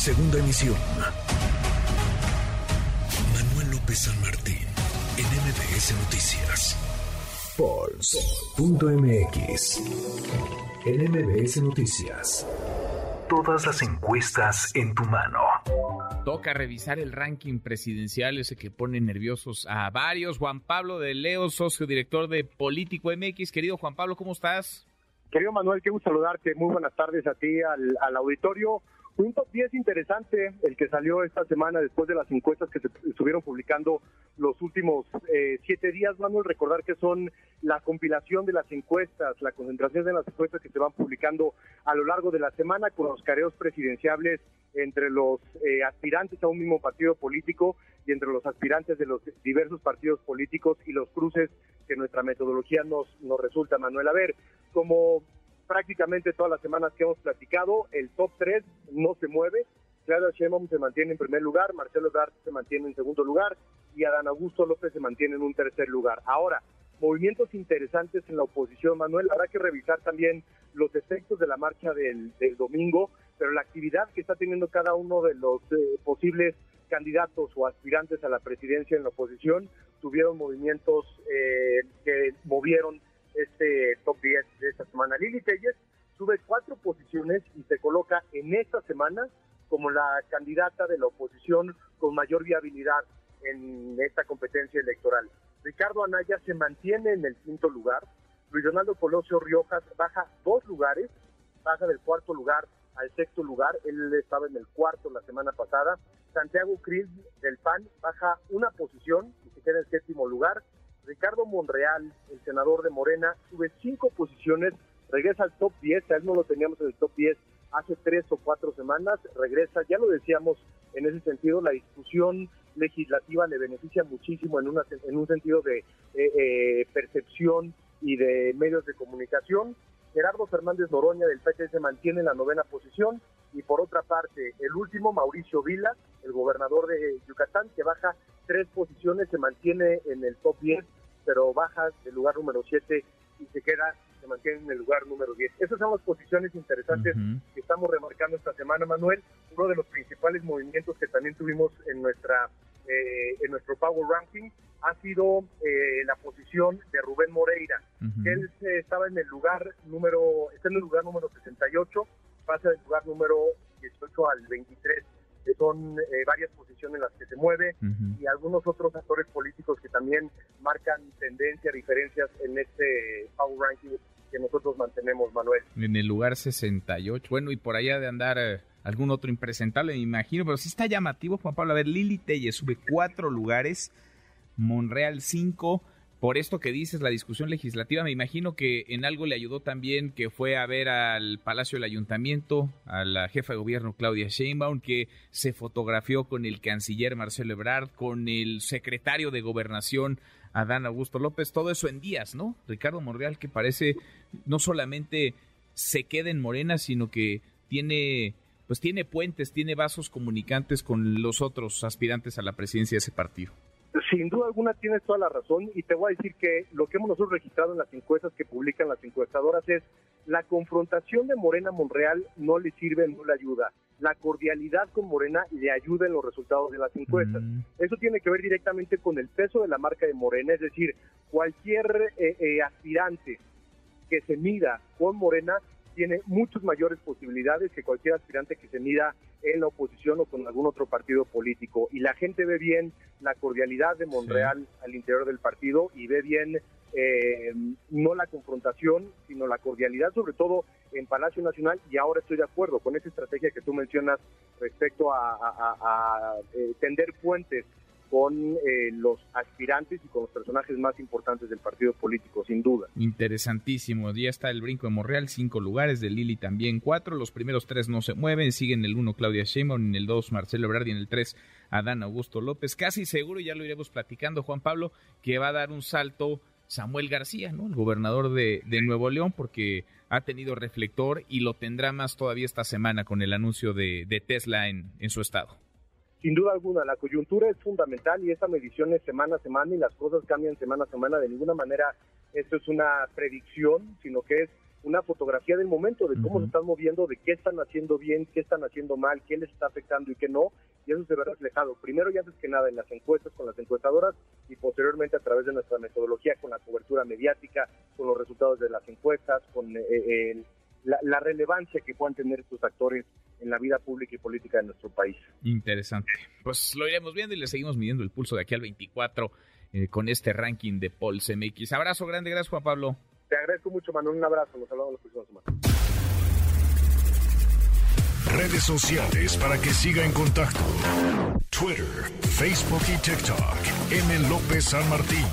Segunda emisión. Manuel López San Martín, en MBS Noticias. Pulse.mx. En MBS Noticias. Todas las encuestas en tu mano. Toca revisar el ranking presidencial, ese que pone nerviosos a varios. Juan Pablo de Leo, socio director de Político MX. Querido Juan Pablo, ¿cómo estás? Querido Manuel, qué gusto saludarte. Muy buenas tardes a ti, al, al auditorio. Un top 10 interesante, el que salió esta semana después de las encuestas que se estuvieron publicando los últimos eh, siete días, Manuel. Recordar que son la compilación de las encuestas, la concentración de las encuestas que se van publicando a lo largo de la semana con los careos presidenciables entre los eh, aspirantes a un mismo partido político y entre los aspirantes de los diversos partidos políticos y los cruces que nuestra metodología nos, nos resulta, Manuel. A ver, como prácticamente todas las semanas que hemos platicado, el top 3 no se mueve. Claudia Sheinbaum se mantiene en primer lugar, Marcelo Ebrard se mantiene en segundo lugar y Adán Augusto López se mantiene en un tercer lugar. Ahora, movimientos interesantes en la oposición, Manuel, habrá que revisar también los efectos de la marcha del, domingo, pero la actividad que está teniendo cada uno de los eh, posibles candidatos o aspirantes a la presidencia en la oposición tuvieron movimientos eh, que movieron este top 10 de esta semana. Lili Telles sube cuatro posiciones y se coloca en esta semana como la candidata de la oposición con mayor viabilidad en esta competencia electoral. Ricardo Anaya se mantiene en el quinto lugar. Luis Donaldo Colosio Riojas baja dos lugares, baja del cuarto lugar al sexto lugar. Él estaba en el cuarto la semana pasada. Santiago Cris del PAN baja una posición y se queda en séptimo lugar. Ricardo Monreal, el senador de Morena, sube cinco posiciones, regresa al top 10, a él no lo teníamos en el top 10 hace tres o cuatro semanas, regresa, ya lo decíamos en ese sentido, la discusión legislativa le beneficia muchísimo en, una, en un sentido de eh, eh, percepción y de medios de comunicación. Gerardo Fernández Noroña del PT se mantiene en la novena posición y por otra parte el último Mauricio Vila, el gobernador de Yucatán, que baja tres posiciones, se mantiene en el top 10, pero baja del lugar número 7 y se queda, se mantiene en el lugar número 10. Esas son las posiciones interesantes que estamos remarcando esta semana, Manuel. Uno de los principales movimientos que también tuvimos en nuestra eh, en nuestro Power Ranking ha sido eh, la posición de Rubén Moreira. Él eh, estaba en el lugar número, está en el lugar número 68, pasa del lugar número 18 al 23 que son eh, varias posiciones en las que se mueve y algunos otros actores políticos que también marcan tendencia, diferencias en este Power Ranking que nosotros mantenemos, Manuel. En el lugar 68, bueno, y por allá de andar eh, algún otro impresentable, me imagino, pero sí está llamativo, Juan Pablo. A ver, Lili Telle sube cuatro lugares, Monreal cinco, por esto que dices, la discusión legislativa, me imagino que en algo le ayudó también que fue a ver al Palacio del Ayuntamiento, a la jefa de gobierno Claudia Sheinbaum, que se fotografió con el canciller Marcelo Ebrard, con el secretario de Gobernación Adán Augusto López, todo eso en días, ¿no? Ricardo Monreal, que parece no solamente se queda en Morena, sino que tiene pues tiene puentes, tiene vasos comunicantes con los otros aspirantes a la presidencia de ese partido. Sin duda alguna tienes toda la razón y te voy a decir que lo que hemos nosotros registrado en las encuestas que publican las encuestadoras es la confrontación de Morena Monreal no le sirve, no le ayuda. La cordialidad con Morena le ayuda en los resultados de las encuestas. Mm. Eso tiene que ver directamente con el peso de la marca de Morena, es decir, cualquier eh, eh, aspirante que se mida con Morena tiene muchas mayores posibilidades que cualquier aspirante que se mida en la oposición o con algún otro partido político. Y la gente ve bien la cordialidad de Monreal al interior del partido y ve bien eh, no la confrontación, sino la cordialidad, sobre todo en Palacio Nacional. Y ahora estoy de acuerdo con esa estrategia que tú mencionas respecto a, eh, tender puentes con eh, los aspirantes y con los personajes más importantes del partido político, sin duda. Interesantísimo. Ya está el brinco de Monreal, cinco lugares, de Lili también cuatro. Los primeros tres no se mueven. Siguen el uno Claudia Sheinbaum, en el dos Marcelo Ebrard y en el tres Adán Augusto López. Casi seguro, ya lo iremos platicando, Juan Pablo, que va a dar un salto Samuel García, ¿no? El gobernador de, Nuevo León, porque ha tenido reflector y lo tendrá más todavía esta semana con el anuncio de, Tesla en su estado. Sin duda alguna, la coyuntura es fundamental y esa medición es semana a semana y las cosas cambian semana a semana. De ninguna manera esto es una predicción, sino que es una fotografía del momento, de cómo se están moviendo, de qué están haciendo bien, qué están haciendo mal, qué les está afectando y qué no, y eso se ve reflejado, primero y antes que nada en las encuestas con las encuestadoras y posteriormente a través de nuestra metodología con la cobertura mediática, con los resultados de las encuestas, con eh, eh, la, relevancia que puedan tener estos actores en la vida pública y política de nuestro país. Interesante. Pues lo iremos viendo y le seguimos midiendo el pulso de aquí al 24 eh, con este ranking de Paul CMX. Abrazo grande, gracias Juan Pablo. Te agradezco mucho, Manuel. Un abrazo. Nos hablamos la próxima semana. Redes sociales para que siga en contacto: Twitter, Facebook y TikTok. M. López San Martín.